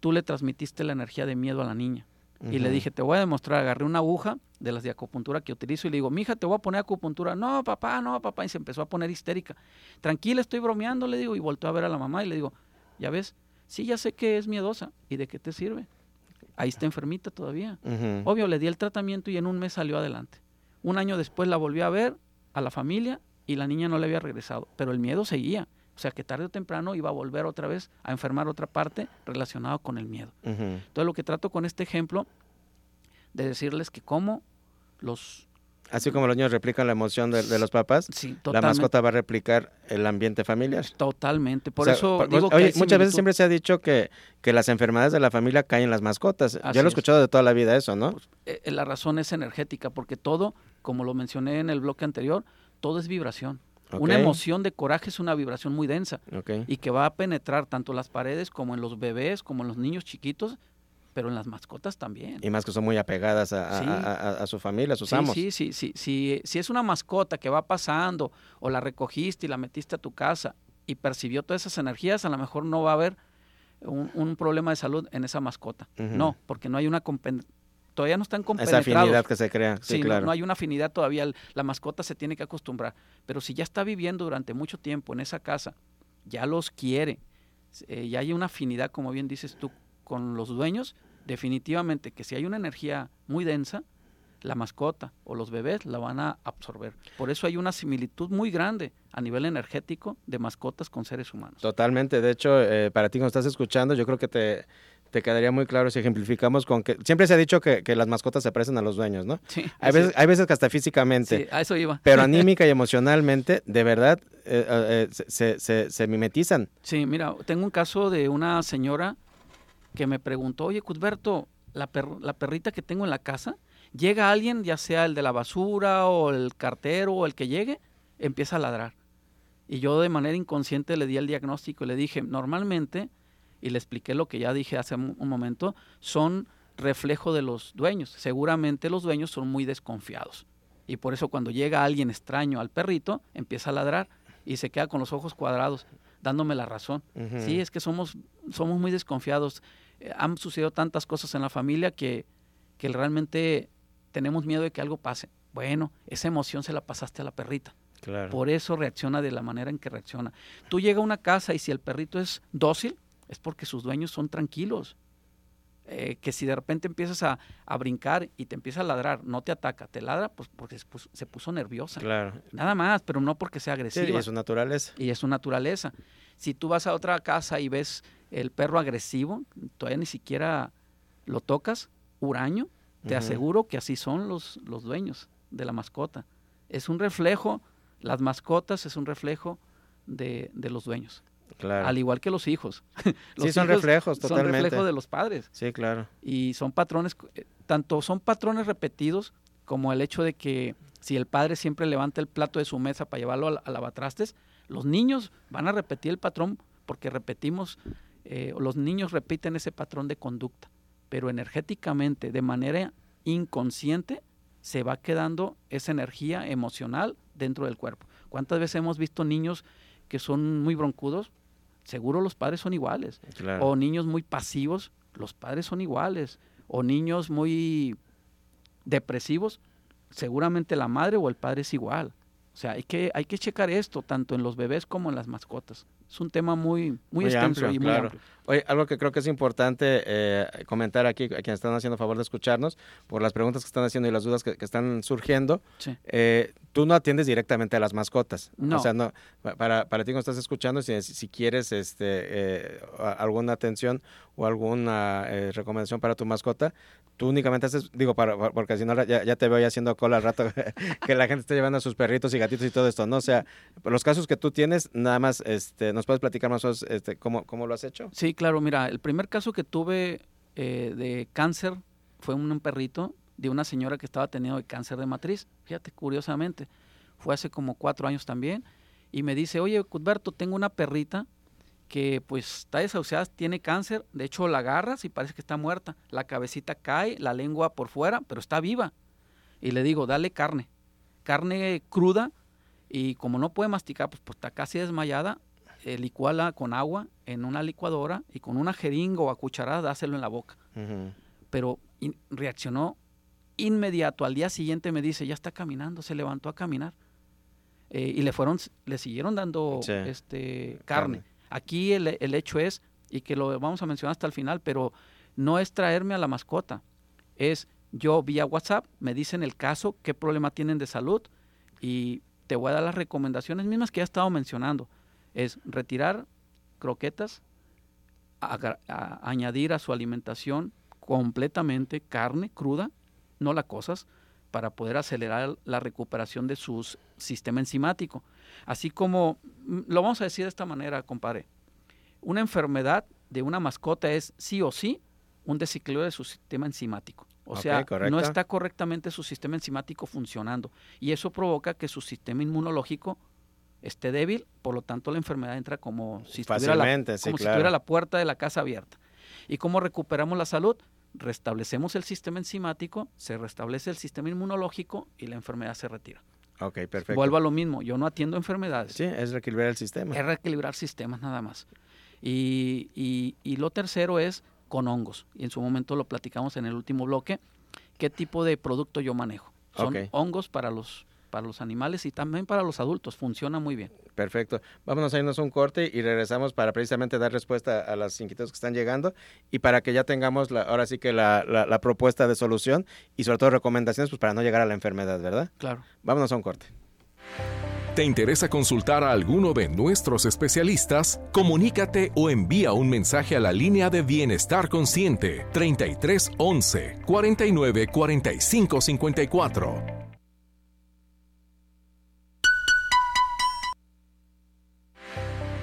Tú le transmitiste la energía de miedo a la niña. Y le dije, te voy a demostrar, agarré una aguja de las de acupuntura que utilizo y le digo, mija, te voy a poner acupuntura. No, papá, no, papá. Y se empezó a poner histérica. Tranquila, estoy bromeando, le digo, y volteó a ver a la mamá y le digo, ¿ya ves? Sí, ya sé que es miedosa. ¿Y de qué te sirve? Ahí está enfermita todavía. Obvio, le di el tratamiento y en un mes salió adelante. Un año después la volvió a ver a la familia y la niña no le había regresado, pero el miedo seguía. O sea que tarde o temprano iba a volver otra vez a enfermar otra parte relacionada con el miedo. Ujú. Entonces lo que trato con este ejemplo de decirles que cómo los... Así como los niños replican la emoción de, de los papás, Sí, la mascota va a replicar el ambiente familiar. Totalmente. Por O sea, eso por- digo que oye, muchas veces siempre se ha dicho que, que las enfermedades de la familia caen en las mascotas. Así Yo lo he es. escuchado de toda la vida eso, ¿no? Eh, la razón es energética, porque todo, como lo mencioné en el bloque anterior, todo es vibración. Una emoción de coraje es una vibración muy densa y que va a penetrar tanto las paredes como en los bebés, como en los niños chiquitos, pero en las mascotas también. Y más que son muy apegadas a, a- Sí. a- a- a su familia, a sus Sí, amos. sí, sí, sí, sí. Si es una mascota que va pasando o la recogiste y la metiste a tu casa y percibió todas esas energías, a lo mejor no va a haber un, problema de salud en esa mascota. No, porque no hay una todavía no están compenetrados. Esa afinidad que se crea, sí, claro. no, hay una afinidad todavía, la mascota se tiene que acostumbrar. Pero si ya está viviendo durante mucho tiempo en esa casa, ya los quiere, eh, ya hay una afinidad, como bien dices tú, con los dueños, definitivamente que si hay una energía muy densa, la mascota o los bebés la van a absorber. Por eso hay una similitud muy grande a nivel energético de mascotas con seres humanos. Totalmente. De hecho, eh, para ti cuando estás escuchando, yo creo que te, te quedaría muy claro si ejemplificamos con que siempre se ha dicho que, las mascotas se parecen a los dueños, ¿no? Sí. Hay veces, hay veces que hasta físicamente. Sí, a eso iba. Pero anímica y emocionalmente, de verdad, eh, eh, se, se, se, mimetizan. Sí, mira, tengo un caso de una señora que me preguntó, oye, Cusberto, la, la perrita que tengo en la casa, llega alguien, ya sea el de la basura o el cartero o el que llegue, empieza a ladrar. Y yo de manera inconsciente le di el diagnóstico y le dije, normalmente, y le expliqué lo que ya dije hace un momento, son reflejo de los dueños. Seguramente los dueños son muy desconfiados. Y por eso cuando llega alguien extraño al perrito, empieza a ladrar y se queda con los ojos cuadrados, dándome la razón. Sí, es que somos, somos muy desconfiados. Eh, han sucedido tantas cosas en la familia que, que realmente tenemos miedo de que algo pase. Bueno, esa emoción se la pasaste a la perrita. Por eso reacciona de la manera en que reacciona. Tú llegas a una casa y si el perrito es dócil, es porque sus dueños son tranquilos. Eh, que si de repente empiezas a, brincar y te empieza a ladrar, no te ataca, te ladra pues porque se puso, nerviosa. Claro. Nada más, pero no porque sea agresiva. y es su naturaleza. Y es su naturaleza. Si tú vas a otra casa y ves el perro agresivo, todavía ni siquiera lo tocas, huraño, te aseguro que así son los, los dueños de la mascota. Es un reflejo, las mascotas es un reflejo de, los dueños. Claro. Al igual que los hijos. los sí, son reflejos, totalmente. Son reflejos de los padres. Sí, claro. Y son patrones, eh, tanto son patrones repetidos como el hecho de que si el padre siempre levanta el plato de su mesa para llevarlo al, lavatrastes, los niños van a repetir el patrón porque repetimos, eh, los niños repiten ese patrón de conducta pero energéticamente, de manera inconsciente, se va quedando esa energía emocional dentro del cuerpo. ¿Cuántas veces hemos visto niños que son muy broncudos? Seguro los padres son iguales. O niños muy pasivos, los padres son iguales. O niños muy depresivos, seguramente la madre o el padre es igual. O sea, hay que, hay que checar esto tanto en los bebés como en las mascotas es un tema muy, muy, extenso y muy amplio. Oye, algo que creo que es importante eh, comentar aquí, a quienes están haciendo favor de escucharnos, por las preguntas que están haciendo y las dudas que, están surgiendo, eh, tú no atiendes directamente a las mascotas. No. O sea, no, para, para ti cuando estás escuchando, si, si quieres este, eh, alguna atención o alguna recomendación para tu mascota, tú únicamente haces, digo, para, porque si no ya, te veo ya haciendo cola al rato que la gente está llevando a sus perritos y gatitos y todo esto, ¿no? O sea, los casos que tú tienes, nada más, este, ¿nos puedes platicar más o menos este, cómo, cómo lo has hecho? Sí, claro, mira, el primer caso que tuve eh, de cáncer fue un, perrito de una señora que estaba teniendo cáncer de matriz, fíjate, curiosamente, fue hace como cuatro años también, y me dice, oye, Cudberto, tengo una perrita que pues está desahuciada, tiene cáncer, de hecho la agarras y parece que está muerta, la cabecita cae, la lengua por fuera, pero está viva. Y le digo, dale carne, carne cruda, y como no puede masticar, pues, pues está casi desmayada, eh, licuala con agua en una licuadora y con una jeringa o a cucharada dáselo en la boca. Pero reaccionó inmediato, al día siguiente me dice, ya está caminando, se levantó a caminar. Eh, y le fueron, le siguieron dando este carne. Aquí el, hecho es, y que lo vamos a mencionar hasta el final, pero no es traerme a la mascota, es yo vía WhatsApp, me dicen el caso, qué problema tienen de salud y te voy a dar las recomendaciones mismas que ya he estado mencionando. Es retirar croquetas, añadir a su alimentación completamente carne cruda, no la cosas, para poder acelerar la recuperación de su sistema enzimático. Así como, mm, lo vamos a decir de esta manera, compadre, una enfermedad de una mascota es sí o sí un desequilibrio de su sistema enzimático. O sea, no está correctamente su sistema enzimático funcionando. Y eso provoca que su sistema inmunológico esté débil, por lo tanto la enfermedad entra como si, estuviera la, como si estuviera la puerta de la casa abierta. ¿Y cómo recuperamos la salud? Restablecemos el sistema enzimático, se restablece el sistema inmunológico y la enfermedad se retira. Ok, perfecto. Vuelvo a lo mismo, yo no atiendo enfermedades. Sí, es reequilibrar el sistema. Es reequilibrar sistemas nada más. Y, y, y lo tercero es con hongos. Y en su momento lo platicamos en el último bloque, qué tipo de producto yo manejo. Son hongos para los, para los animales y también para los adultos. Funciona muy bien. Perfecto. Vámonos a irnos un corte y regresamos para precisamente dar respuesta a las inquietudes que están llegando y para que ya tengamos la, ahora sí que la, la- la propuesta de solución y sobre todo recomendaciones pues para no llegar a la enfermedad, ¿verdad? Claro. Vámonos a un corte. ¿Te interesa consultar a alguno de nuestros especialistas? Comunícate o envía un mensaje a la línea de Bienestar Consciente 33 11 49 45 54.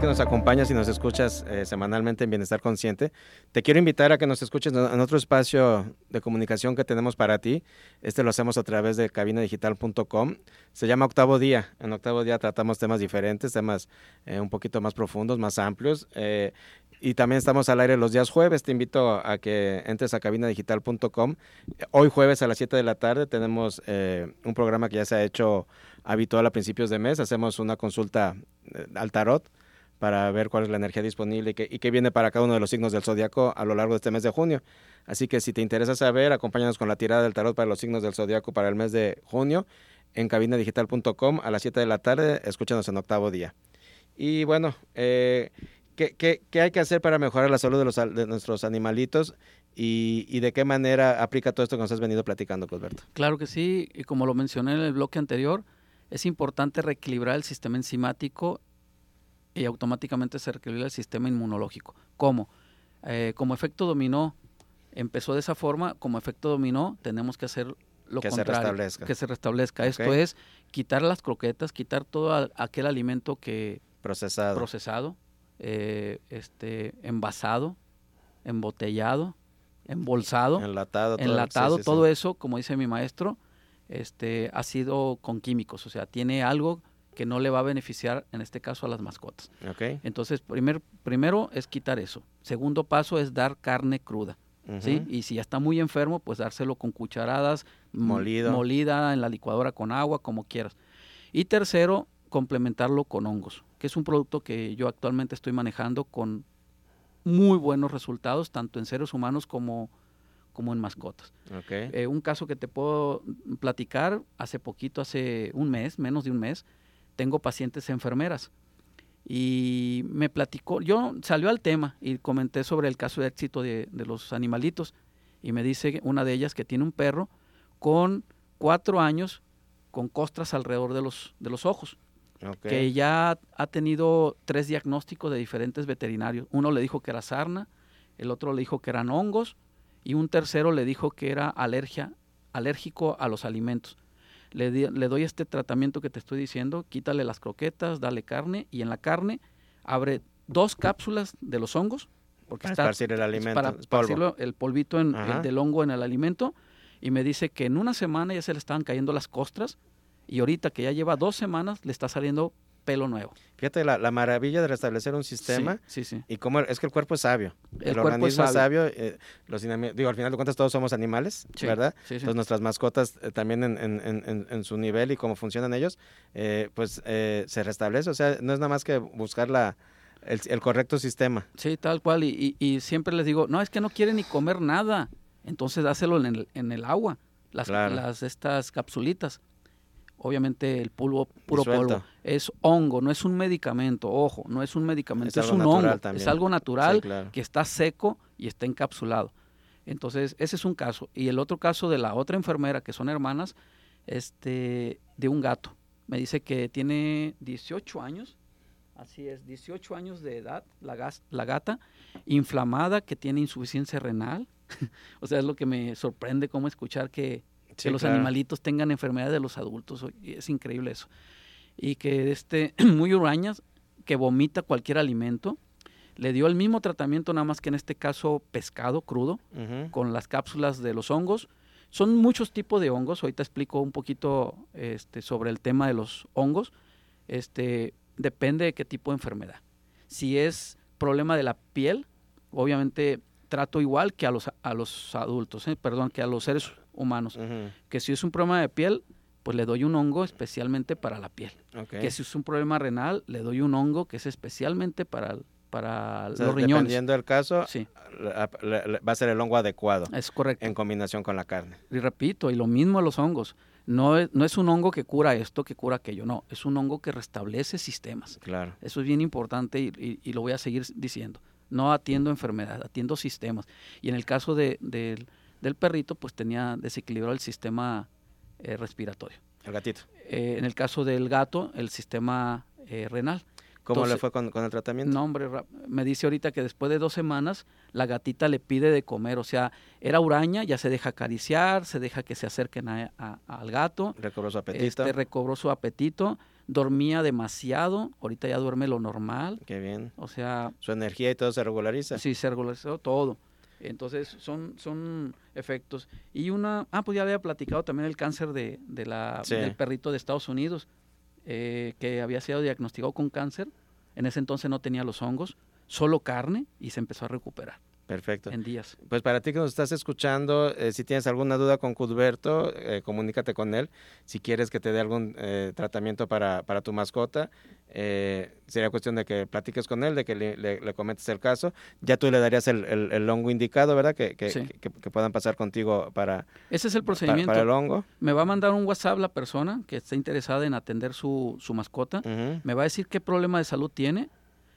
Que nos acompañas y nos escuchas eh, semanalmente en Bienestar Consciente, te quiero invitar a que nos escuches en otro espacio de comunicación que tenemos para ti. Este lo hacemos a través de cabinadigital.com. Se llama Octavo Día. En Octavo Día tratamos temas diferentes, temas eh, un poquito más profundos, más amplios. eh, y también estamos al aire los días jueves. Te invito a que entres a cabinadigital.com. Hoy jueves a las 7 de la tarde tenemos eh, un programa que ya se ha hecho habitual a principios de mes. Hacemos una consulta al tarot para ver cuál es la energía disponible y qué, viene para cada uno de los signos del zodiaco a lo largo de este mes de junio. Así que si te interesa saber, acompáñanos con la tirada del tarot para los signos del zodiaco para el mes de junio en cabinadigital.com a las 7 de la tarde. Escúchanos en octavo día. Y bueno, eh, ¿qué, qué, qué hay que hacer para mejorar la salud de, los, de nuestros animalitos y, y de qué manera aplica todo esto que nos has venido platicando, Cosberto? Claro que sí, y como lo mencioné en el bloque anterior, es importante reequilibrar el sistema enzimático y automáticamente se reequilibra el sistema inmunológico. ¿Cómo? Eh, como efecto dominó, empezó de esa forma, como efecto dominó, tenemos que hacer lo Que se contrario, restablezca. que se restablezca. Esto es quitar las croquetas, quitar todo aquel alimento que Procesado. procesado, eh, este, envasado, embotellado, embolsado enlatado. todo- enlatado, sí, sí, sí. todo eso, como dice mi maestro, este, ha sido con químicos, o sea, tiene algo que no le va a beneficiar, en este caso, a las mascotas. Entonces, primer, primero es quitar eso. Segundo paso es dar carne cruda, ¿sí? Y si ya está muy enfermo, pues dárselo con cucharadas, m- Molido. molida en la licuadora con agua, como quieras. Y tercero, complementarlo con hongos, que es un producto que yo actualmente estoy manejando con muy buenos resultados, tanto en seres humanos como, como en mascotas. Eh, un caso que te puedo platicar, hace poquito, hace un mes, menos de un mes, tengo pacientes enfermeras y me platicó, yo salió al tema y comenté sobre el caso de éxito de, de los animalitos y me dice una de ellas que tiene un perro con cuatro años con costras alrededor de los, de los ojos, que ya ha tenido tres diagnósticos de diferentes veterinarios. Uno le dijo que era sarna, el otro le dijo que eran hongos y un tercero le dijo que era alergia, alérgico a los alimentos. Le, di- le doy este tratamiento que te estoy diciendo, quítale las croquetas, dale carne y en la carne abre dos cápsulas de los hongos, porque Para está esparcir el alimento, para esparcirlo, el polvito en- el del hongo en el alimento y me dice que en una semana ya se le estaban cayendo las costras y ahorita que ya lleva dos semanas le está saliendo pelo nuevo. Fíjate la, la maravilla de restablecer un sistema Sí, sí, sí. y cómo es que el cuerpo es sabio. El El, cuerpo es organismo es sabio. eh, los digo, al final de cuentas todos somos animales, ¿verdad? sí, sí. Entonces nuestras mascotas eh, también en, en- en- su nivel y cómo funcionan ellos, eh, pues eh, se restablece. O sea, no es nada más que buscar la, el, el correcto sistema. Sí, tal cual. Y, y- y siempre les digo, no, es que no quiere ni comer nada. Entonces dáselo en el, en el agua, las, Claro. las estas capsulitas. Obviamente el polvo, puro polvo. Es hongo, no es un medicamento, ojo, no es un medicamento, Es un hongo, también. es algo natural Sí, claro. que está seco y está encapsulado. Entonces, ese es un caso. Y el otro caso de la otra enfermera, que son hermanas, este, de un gato. Me dice que tiene 18 años, así es, 18 años de edad, la, gas- la gata, inflamada, que tiene insuficiencia renal. o sea, es lo que me sorprende cómo escuchar que, Sí, que los claro. animalitos tengan enfermedades de los adultos. Es increíble eso. Y que este, muy hurañas, que vomita cualquier alimento. Le dio el mismo tratamiento, nada más que en este caso pescado crudo, con las cápsulas de los hongos. Son muchos tipos de hongos. Ahorita explico un poquito este, sobre el tema de los hongos. Este, depende de qué tipo de enfermedad. Si es problema de la piel, obviamente trato igual que a los, a los adultos, ¿eh? perdón, que a los seres humanos. Que si es un problema de piel, pues le doy un hongo especialmente para la piel. Que si es un problema renal, le doy un hongo que es especialmente para, para O sea, los riñones. Dependiendo del caso, Sí, la- la- la- va a ser el hongo adecuado es correcto. en combinación con la carne. Y repito, y lo mismo a los hongos. No es, no es un hongo que cura esto, que cura aquello, no. Es un hongo que restablece sistemas. Claro. Eso es bien importante y, y- y lo voy a seguir diciendo. No atiendo enfermedad, atiendo sistemas. Y en el caso de- del- del perrito, pues tenía desequilibrado el sistema eh, respiratorio. El gatito. Eh, en el caso del gato, el sistema eh, renal. ¿Cómo le fue con, con el tratamiento? No, hombre, me dice ahorita que después de dos semanas la gatita le pide de comer. O sea, era huraña, ya se deja acariciar, se deja que se acerquen a- a- al gato. Recobró su apetito. Este, recobró su apetito, dormía demasiado, ahorita ya duerme lo normal. Qué bien. O sea, Su energía y todo se regulariza. Sí, se regularizó todo. Entonces, son, son efectos. Y una, ah, pues ya había platicado también el cáncer de, de la, Sí. del perrito de Estados Unidos, eh, que había sido diagnosticado con cáncer. En ese entonces no tenía los hongos, solo carne y se empezó a recuperar Perfecto. en días. Pues para ti que nos estás escuchando, eh, si tienes alguna duda con Cudberto, eh, comunícate con él. Si quieres que te dé algún eh, tratamiento para, para tu mascota, sería cuestión de que platiques con él, de que le, le- le comentes el caso. Ya tú le darías el, el- el hongo indicado, ¿verdad? Que, que, Sí. que- que puedan pasar contigo para, Ese es el procedimiento. para el hongo. Me va a mandar un WhatsApp la persona que está interesada en atender su, su mascota. Me va a decir qué problema de salud tiene.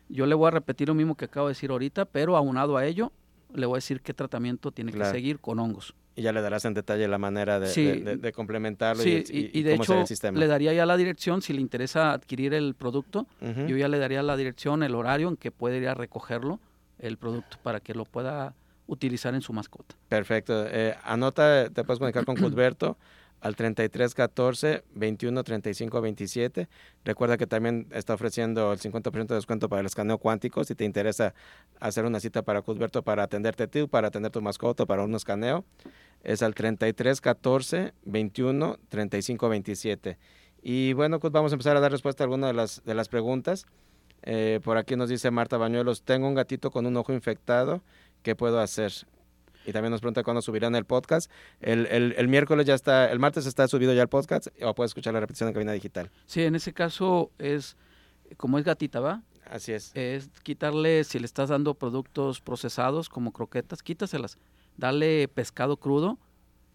Yo le voy a repetir lo mismo que acabo de decir ahorita, pero aunado a ello, le voy a decir qué tratamiento tiene Claro. que seguir con hongos. Y ya le darás en detalle la manera de, Sí. de- de- de complementarlo Sí, y, y, y de cómo hecho el sistema. le daría ya la dirección, si le interesa adquirir el producto, yo ya le daría la dirección, el horario en que puede ir a recogerlo, el producto, para que lo pueda utilizar en su mascota. Perfecto. Eh, anota, te puedes comunicar con Cudberto al 33 14 21 35 27. Recuerda que también está ofreciendo el 50% de descuento para el escaneo cuántico. Si te interesa hacer una cita para Cudberto para atenderte ti, para atender tu mascota, para un escaneo, es al 33 14 21 35 27. Y bueno, Cud, vamos a empezar a dar respuesta a algunas de las, de las preguntas. Eh, por aquí nos dice Marta Bañuelos, tengo un gatito con un ojo infectado, ¿qué puedo hacer? Y también nos pregunta cuándo subirán el podcast. El, el, el miércoles ya está, el martes está subido ya el podcast o puedes escuchar la repetición en cabina digital. Sí, en ese caso es, como es gatita, ¿va? Así es. Es quitarle, si le estás dando productos procesados como croquetas, quítaselas. Dale pescado crudo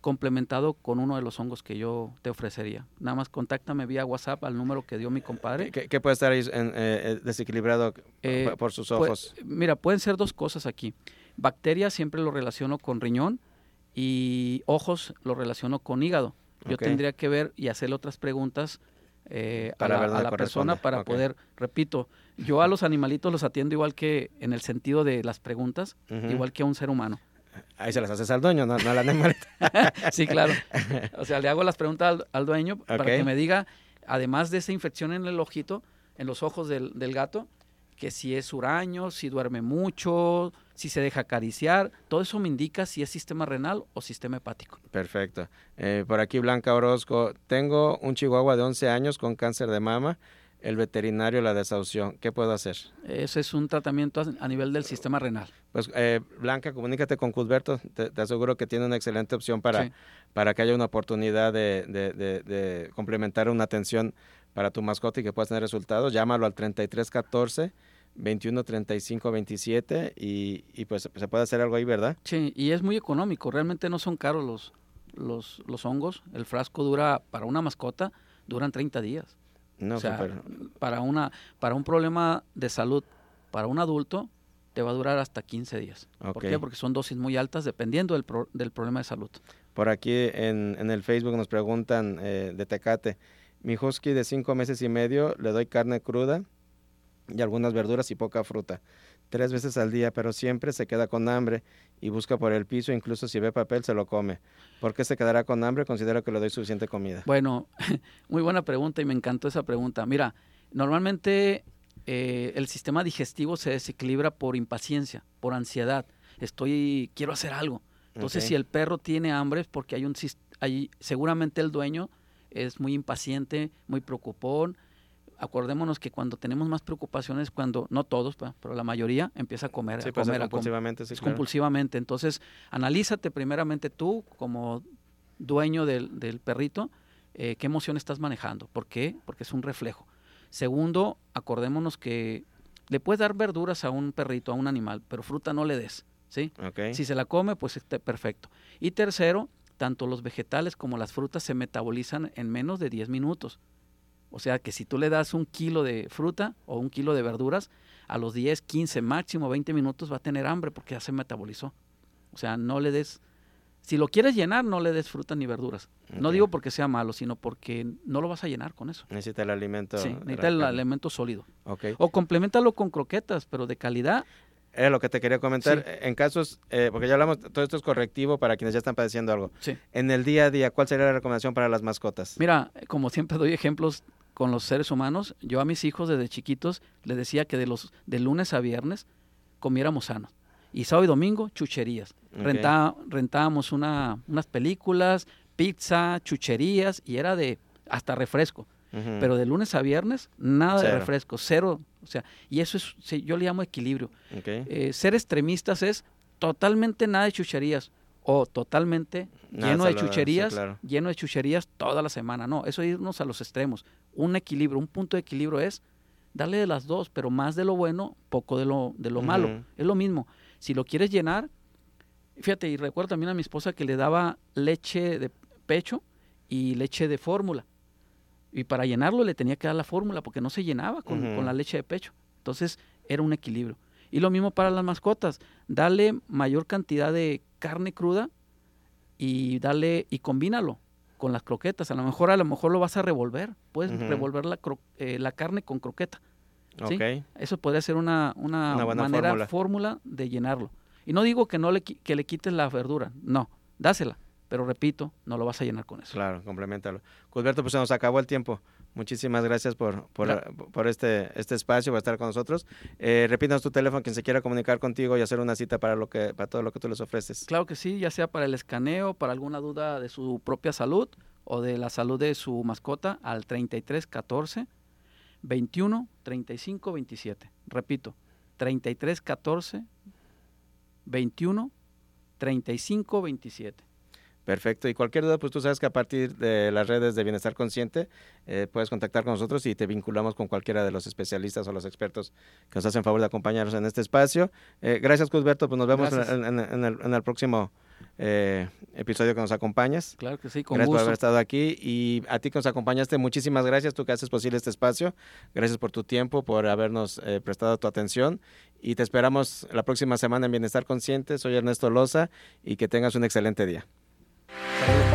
complementado con uno de los hongos que yo te ofrecería. Nada más contáctame vía WhatsApp al número que dio mi compadre. ¿Qué, qué puede estar ahí en, eh, eh, desequilibrado Eh, por- sus Pues, ojos? mira, pueden ser dos cosas aquí. Bacterias siempre lo relaciono con riñón y ojos lo relaciono con hígado. Yo tendría que ver y hacerle otras preguntas eh, a Para la, a la persona para poder, repito, yo a los animalitos los atiendo igual que en el sentido de las preguntas, igual que a un ser humano. Ahí se las haces al dueño, no, no al animalito. sí, claro. O sea, le hago las preguntas al, al dueño para que me diga, además de esa infección en el ojito, en los ojos del, del gato, que si es huraño, si duerme mucho, si se deja acariciar, todo eso me indica si es sistema renal o sistema hepático. Perfecto. Eh, por aquí Blanca Orozco, tengo un chihuahua de 11 años con cáncer de mama. El veterinario la desahució. ¿Qué puedo hacer? Ese es un tratamiento a- nivel del sistema renal. Pues eh, Blanca, comunícate con Cusberto. Te, te aseguro que tiene una excelente opción para, Sí. para que haya una oportunidad de, de- de- de complementar una atención para tu mascota y que puedas tener resultados. Llámalo al 3314 21 35 27 y, y pues se puede hacer algo ahí, ¿verdad? Sí, y es muy económico, realmente no son caros los, los, los hongos. El frasco dura, para una mascota, duran 30 días. No, o sea, súper. para, una, para un problema de salud, para un adulto, te va a durar hasta 15 días. ¿Por qué? Porque son dosis muy altas dependiendo del, pro- del problema de salud. Por aquí en, en el Facebook nos preguntan eh, de Tecate. Mi husky de cinco meses y medio le doy carne cruda y algunas verduras y poca fruta. Tres veces al día, pero siempre se queda con hambre y busca por el piso, incluso si ve papel se lo come. ¿Por qué se quedará con hambre? Considero que le doy suficiente comida. Bueno, muy buena pregunta y me encantó esa pregunta. Mira, normalmente eh, el sistema digestivo se desequilibra por impaciencia, por ansiedad. Estoy, quiero hacer algo. Entonces, si el perro tiene hambre es porque hay un, hay, seguramente el dueño es muy impaciente, muy preocupón, acordémonos que cuando tenemos más preocupaciones, cuando, no todos, pero la mayoría empieza a comer, a comer, compulsivamente, sí, compulsivamente. Entonces, analízate primeramente tú como dueño del, del perrito, eh, qué emoción estás manejando. ¿Por qué? Porque es un reflejo. Segundo, acordémonos que le puedes dar verduras a un perrito, a un animal, pero fruta no le des. ¿sí? Si se la come, pues está perfecto. Y tercero, tanto los vegetales como las frutas se metabolizan en menos de 10 minutos. O sea que si tú le das un kilo de fruta o un kilo de verduras, a los 10, 15, máximo 20 minutos va a tener hambre porque ya se metabolizó. O sea, no le des si lo quieres llenar, no le des fruta ni verduras. No digo porque sea malo, sino porque no lo vas a llenar con eso. Necesita el alimento. Sí, necesita el alimento sólido. O complementalo con croquetas, pero de calidad. Es lo que te quería comentar. En casos, eh, porque ya hablamos, todo esto es correctivo para quienes ya están padeciendo algo. Sí. En el día a día, ¿cuál sería la recomendación para las mascotas? Mira, como siempre doy ejemplos con los seres humanos, yo a mis hijos desde chiquitos les decía que de los de lunes a viernes comiéramos sano. Y sábado y domingo, chucherías rentábamos una, unas películas, pizza, chucherías y era de hasta refresco. Pero de lunes a viernes, nada de refresco, cero. O sea, y eso es, yo le llamo equilibrio. Eh, ser extremistas es totalmente nada de chucherías o totalmente lleno de chucherías, lleno de chucherías toda la semana. No, eso es irnos a los extremos. Un equilibrio, un punto de equilibrio es darle de las dos, pero más de lo bueno, poco de lo, de lo malo. Es lo mismo. Si lo quieres llenar, Fíjate, y recuerdo también a mi esposa que le daba leche de pecho y leche de fórmula. Y para llenarlo le tenía que dar la fórmula porque no se llenaba con, la leche de pecho. Entonces era un equilibrio. Y lo mismo para las mascotas. Dale mayor cantidad de carne cruda y dale y combínalo con las croquetas. A lo mejor a lo mejor lo vas a revolver. Puedes revolver la, eh, la carne con croqueta. Eso podría ser una, una, manera fórmula de llenarlo. Y no digo que no le, que le quites la verdura, no, dásela. Pero repito, no lo vas a llenar con eso. Claro, complementalo. Cusberto, pues se nos acabó el tiempo. Muchísimas gracias por, por, este, este espacio, por estar con nosotros. Eh, repítanos tu teléfono, quien se quiera comunicar contigo y hacer una cita para, lo que, para todo lo que tú les ofreces. Claro que sí, ya sea para el escaneo, para alguna duda de su propia salud o de la salud de su mascota, al 33 14 21 35 27. Repito, 33 14 21 35 27. Perfecto. Y cualquier duda, pues tú sabes que a partir de las redes de Bienestar Consciente eh, puedes contactar con nosotros y te vinculamos con cualquiera de los especialistas o los expertos que nos hacen favor de acompañarnos en este espacio. Eh, gracias, Cusberto. Pues nos vemos en, el, próximo eh, episodio que nos acompañas. Claro que sí, con Gracias por haber estado aquí y a ti que nos acompañaste, muchísimas gracias, tú que haces posible este espacio. Gracias por tu tiempo, por habernos prestado tu atención y te esperamos la próxima semana en Bienestar Consciente. Soy Ernesto Loza y que tengas un excelente día. 但